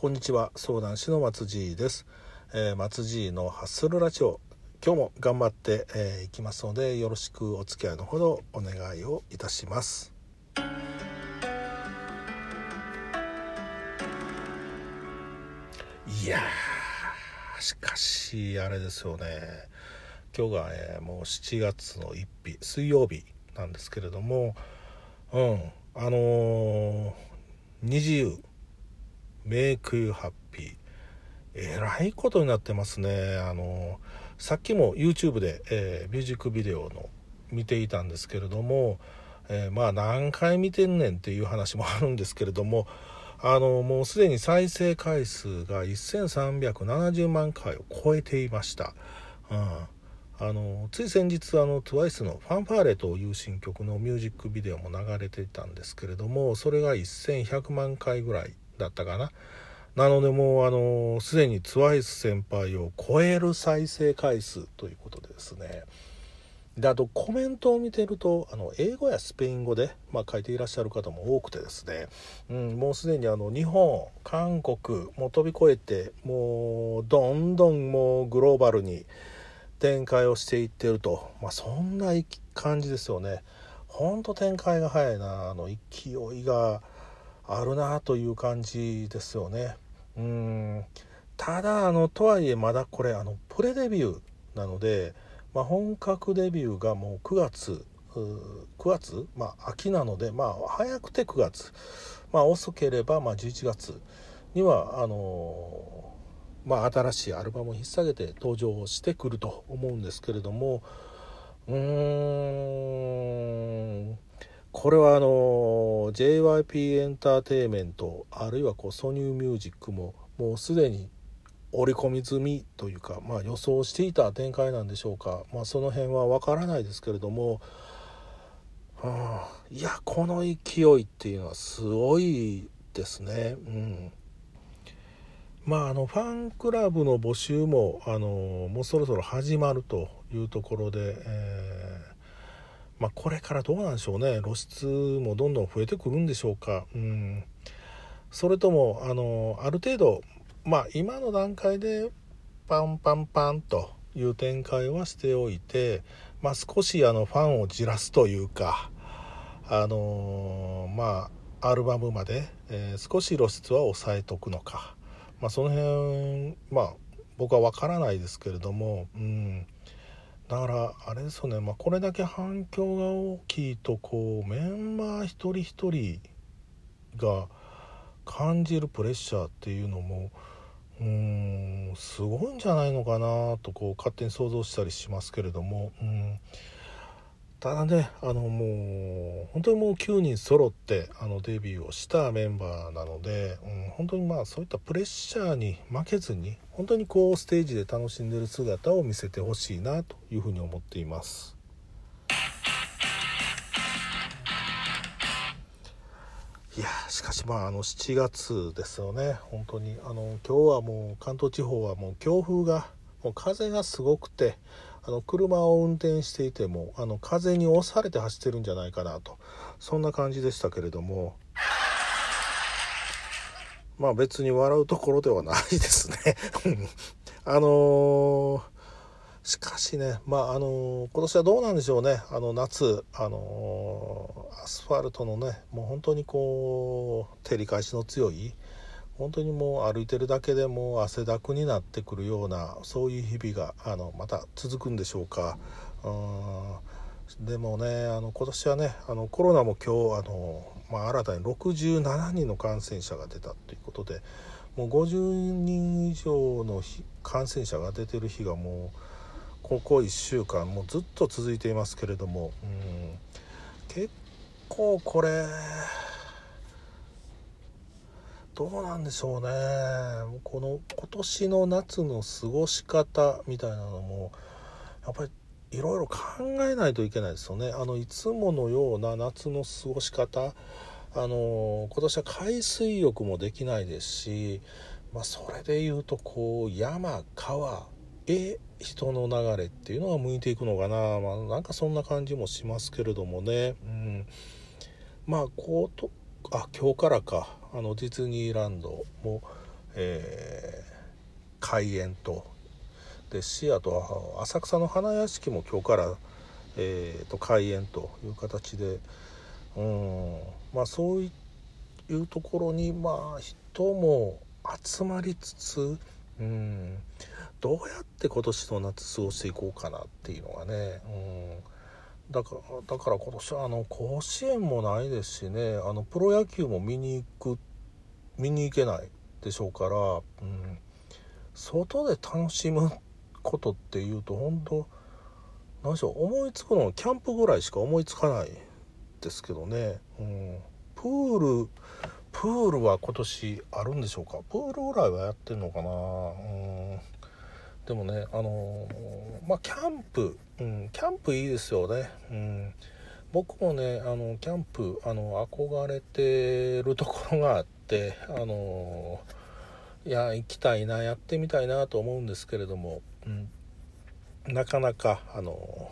こんにちは。相談師の松爺です、えー、松爺のハッスルラジオ。今日も頑張ってい、えー、きますのでよろしくお付き合いのほどお願いをいたします。いやしかしあれですよね。今日が、えー、もう7月の1日水曜日なんですけれどもうんあのー、20クユーハッピー。えらいことになってますね。あのさっきも YouTube で、えー、ミュージックビデオの見ていたんですけれども、えー、まあ何回見てんねんっていう話もあるんですけれどもあのもうすでに再生回数が1370万回を超えていました、うん、あのつい先日あの TWICE の「ファンファーレ」という新曲のミュージックビデオも流れていたんですけれどもそれが1100万回ぐらいだったかな。なのでもうあのすでに TWICE 先輩を超える再生回数ということでですね。であとコメントを見てるとあの英語やスペイン語で、まあ、書いていらっしゃる方も多くてですね、うん、もうすでにあの日本韓国も飛び越えてもうどんどんもうグローバルに展開をしていってると、まあ、そんな感じですよね。ほんと展開が早いな。あの勢いがあるなという感じですよね。うん。ただあのとはいえまだこれあのプレデビューなので、まあ、本格デビューがもう9月9月、まあ、秋なので、まあ、早くて9月、まあ、遅ければまあ11月にはあのまあ、新しいアルバムを引っ提げて登場してくると思うんですけれども。うーん。これはあの JYP エンターテイメントあるいはこうソニューミュージックももうすでに織り込み済みというか、まあ、予想していた展開なんでしょうか、まあ、その辺は分からないですけれども、はあ、いやこの勢いっていうのはすごいですね。うんまあ、あのファンクラブの募集もあのもうそろそろ始まるというところで、えーまあ、これからどうなんでしょうね。露出もどんどん増えてくるんでしょうか。うん。それともあのある程度まあ今の段階でパンパンパンという展開はしておいて、まあ、少しあのファンをじらすというかあのまあアルバムまで、えー、少し露出は抑えとくのか、まあ、その辺まあ僕は分からないですけれども、うん、だからあれですよね、まあ、これだけ反響が大きいとこうメンバー一人一人が感じるプレッシャーっていうのもうんすごいんじゃないのかなとこう勝手に想像したりしますけれども、うん、ただねあのもう本当にもう9人揃ってあのデビューをしたメンバーなので、うん、本当にまあそういったプレッシャーに負けずに本当にこうステージで楽しんでる姿を見せてほしいなというふうに思っています。いやしかしまああの7月ですよね本当にあの今日はもう関東地方はもう強風がもう風がすごくてあの車を運転していてもあの風に押されて走ってるんじゃないかなと。そんな感じでしたけれども。まあ別に笑うところではないですね。あのー、しかしねまああのー、今年はどうなんでしょうね。あの夏あのー、アスファルトのねもう本当にこう照り返しの強い本当にもう歩いてるだけでも汗だくになってくるようなそういう日々があのまた続くんでしょうか。うんでもねあの今年はねあのコロナも今日あの、まあ、新たに67人の感染者が出たということでもう50人以上の感染者が出てる日がもうここ1週間もうずっと続いていますけれども、うん、結構これどうなんでしょうね。この今年の夏の過ごし方みたいなのもやっぱりいろいろ考えないといけないですよね。あのいつものような夏の過ごし方。あの今年は海水浴もできないですし、まあ、それでいうとこう山川へ人の流れっていうのが向いていくのかな、まあ、なんかそんな感じもしますけれどもね、うん、まあこうとあ今日からか。あのディズニーランドもえー、開園と。ですしあとは浅草の花屋敷も今日から、えーと、開園という形で。うん。まあそういうところにまあ人も集まりつつうん。どうやって今年の夏過ごしていこうかなっていうのがね、うん、だからだから今年はあの甲子園もないですしねあのプロ野球も見に行く見に行けないでしょうから、うん、外で楽しむことっていうと本当何でしょう思いつくのはキャンプぐらいしか思いつかないですけどね、うん、プールプールは今年あるんでしょうか？プールぐらいはやってんのかな、うん。でもねあのまあキャンプ、うん、キャンプいいですよね、うん、僕もねあのキャンプあの憧れてるところがあってあのいや行きたいなやってみたいなと思うんですけれども、うん、なかなかあの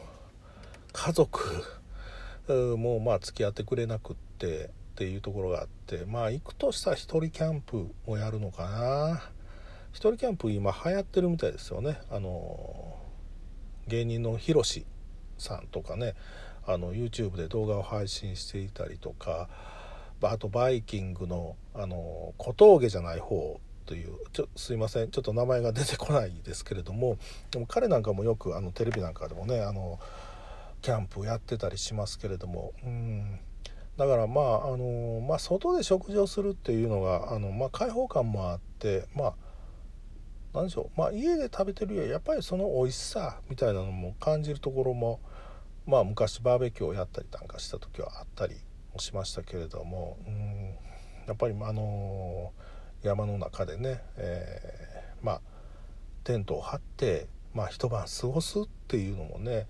家族もうまあ付き合ってくれなくってっていうところがあってまあ行くとしたら1人キャンプをやるのかな。一人キャンプ今流行ってるみたいですよね。あの芸人のひろしさんとかね。あの YouTube で動画を配信していたりとか。あとバイキングのあの小峠じゃない方というちょすいません。ちょっと名前が出てこないですけれども。でも彼なんかもよくあのテレビなんかでもねあのキャンプやってたりしますけれども。うん。だからまああの、まあ、外で食事をするっていうのがあの、まあ、開放感もあってまあ何でしょう。まあ家で食べてるよりやっぱりその美味しさみたいなのも感じるところもまあ昔バーベキューをやったりなんかした時はあったりもしましたけれどもうんやっぱりあのー、山の中でね、えー、まあテントを張って、まあ、一晩過ごすっていうのもね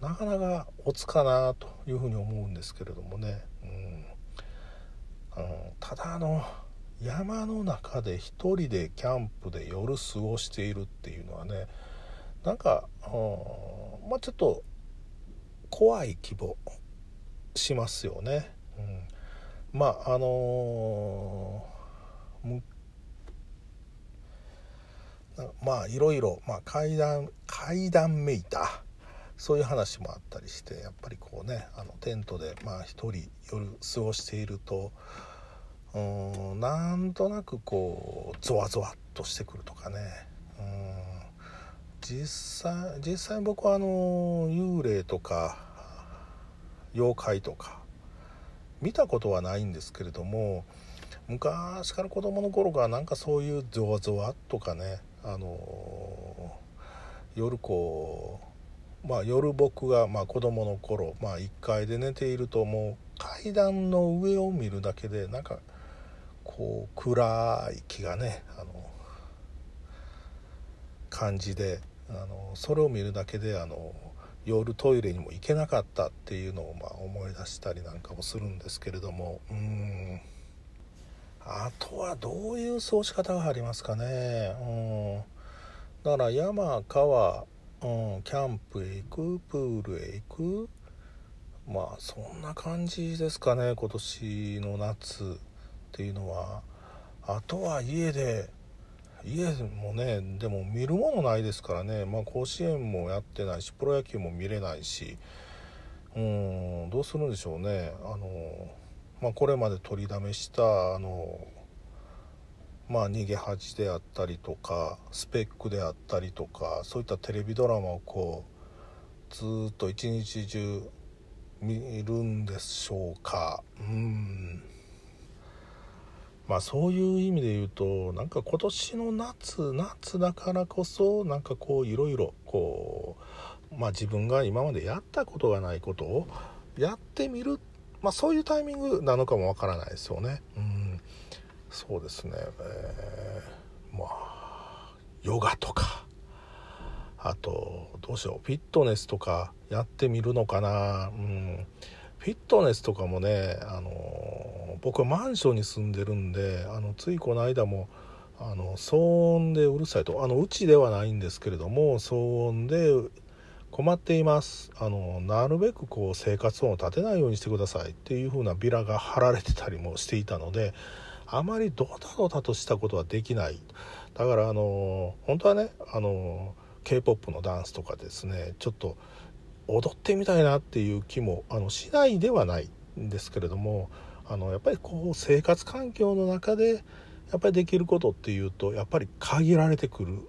なかなかおつかなというふうに思うんですけれどもね、うん、あのただあの山の中で一人でキャンプで夜過ごしているっていうのはねなんか、うん、まあちょっと怖い気もしますよね。うん、まああのー、まあいろいろ、まあ、階段階段めいたそういう話もあったりしてやっぱりこうねあのテントでまあ一人夜過ごしているとうんなんとなくこうゾワゾワっとしてくるとかね。うん。実際実際僕はあの幽霊とか妖怪とか見たことはないんですけれども昔から子供の頃からなんかそういうゾワゾワとかねあの夜こうまあ夜僕がまあ子供の頃まあ1階で寝ているともう階段の上を見るだけでなんかこう暗い気がねあの感じであのそれを見るだけであの夜トイレにも行けなかったっていうのをまあ思い出したりなんかもするんですけれどもうん。あとはどういう過ごし方がありますかね。うん。だから山川、うん、キャンプへ行くプールへ行くまあそんな感じですかね今年の夏っていうのは。あとは家で家もねでも見るものないですからね、まあ、甲子園もやってないしプロ野球も見れないし。うんどうするんでしょうね。あの、まあ、これまで取りだめしたあのまあ逃げ恥であったりとかスペックであったりとかそういったテレビドラマをこうずっと一日中見るんでしょうか。うん。まあそういう意味で言うとなんか今年の夏夏だからこそなんかこういろいろこうまあ自分が今までやったことがないことをやってみるまあそういうタイミングなのかもわからないですよね。うん。そうですね、えー、まあヨガとか。あとどうしようフィットネスとかやってみるのかな。うん。フィットネスとかもねあの僕はマンションに住んでるんであのついこの間もあの騒音でうるさいとあのうちではないんですけれども騒音で困っています。あのなるべくこう生活音を立てないようにしてくださいっていう風なビラが貼られてたりもしていたのであまりドタドタとしたことはできない。だからあの本当はねあの k p o p のダンスとかですねちょっと踊ってみたいなっていう気もあのしないではないんですけれどもあのやっぱりこう生活環境の中でやっぱりできることっていうとやっぱり限られてくる、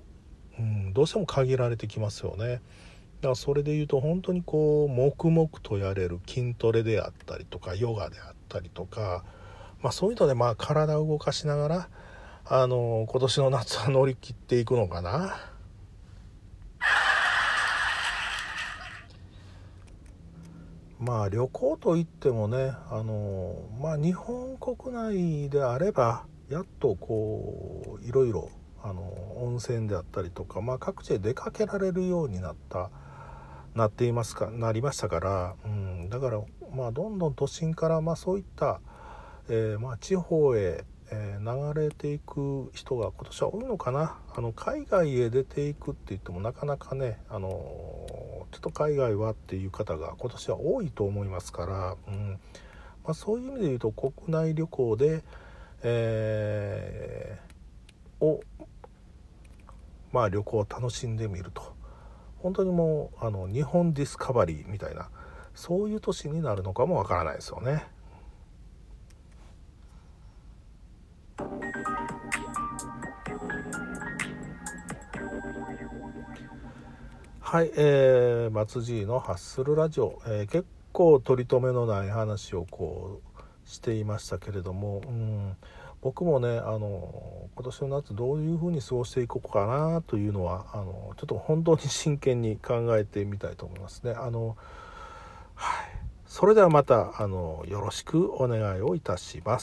うん、どうしても限られてきますよね。だからそれで言うと本当にこう黙々とやれる筋トレであったりとかヨガであったりとか、まあ、そういうのでまあ体を動かしながらあの今年の夏は乗り切っていくのかな。まあ旅行といってもねあのまあ日本国内であればやっとこういろいろあの温泉であったりとか、まあ、各地へ出かけられるようになったなっていますかなりましたから、うん、だからまあどんどん都心からまあそういった、えー、まあ地方へ、えー、流れていく人が今年は多いのかな。あの海外へ出ていくって言ってもなかなかねあのちょっと海外はっていう方が今年は多いと思いますから、うん。まあ、そういう意味で言うと国内旅行で、えー、をまあ旅行を楽しんでみると。本当にもうあの日本ディスカバリーみたいなそういう年になるのかもわからないですよね。はい、えー、松爺のハッスルラジオ、えー、結構取り留めのない話をこうしていましたけれども、うん、僕もねあの今年の夏どういうふうに過ごしていこうかなというのはあのちょっと本当に真剣に考えてみたいと思いますね。あのはい、それではまたあのよろしくお願いをいたします。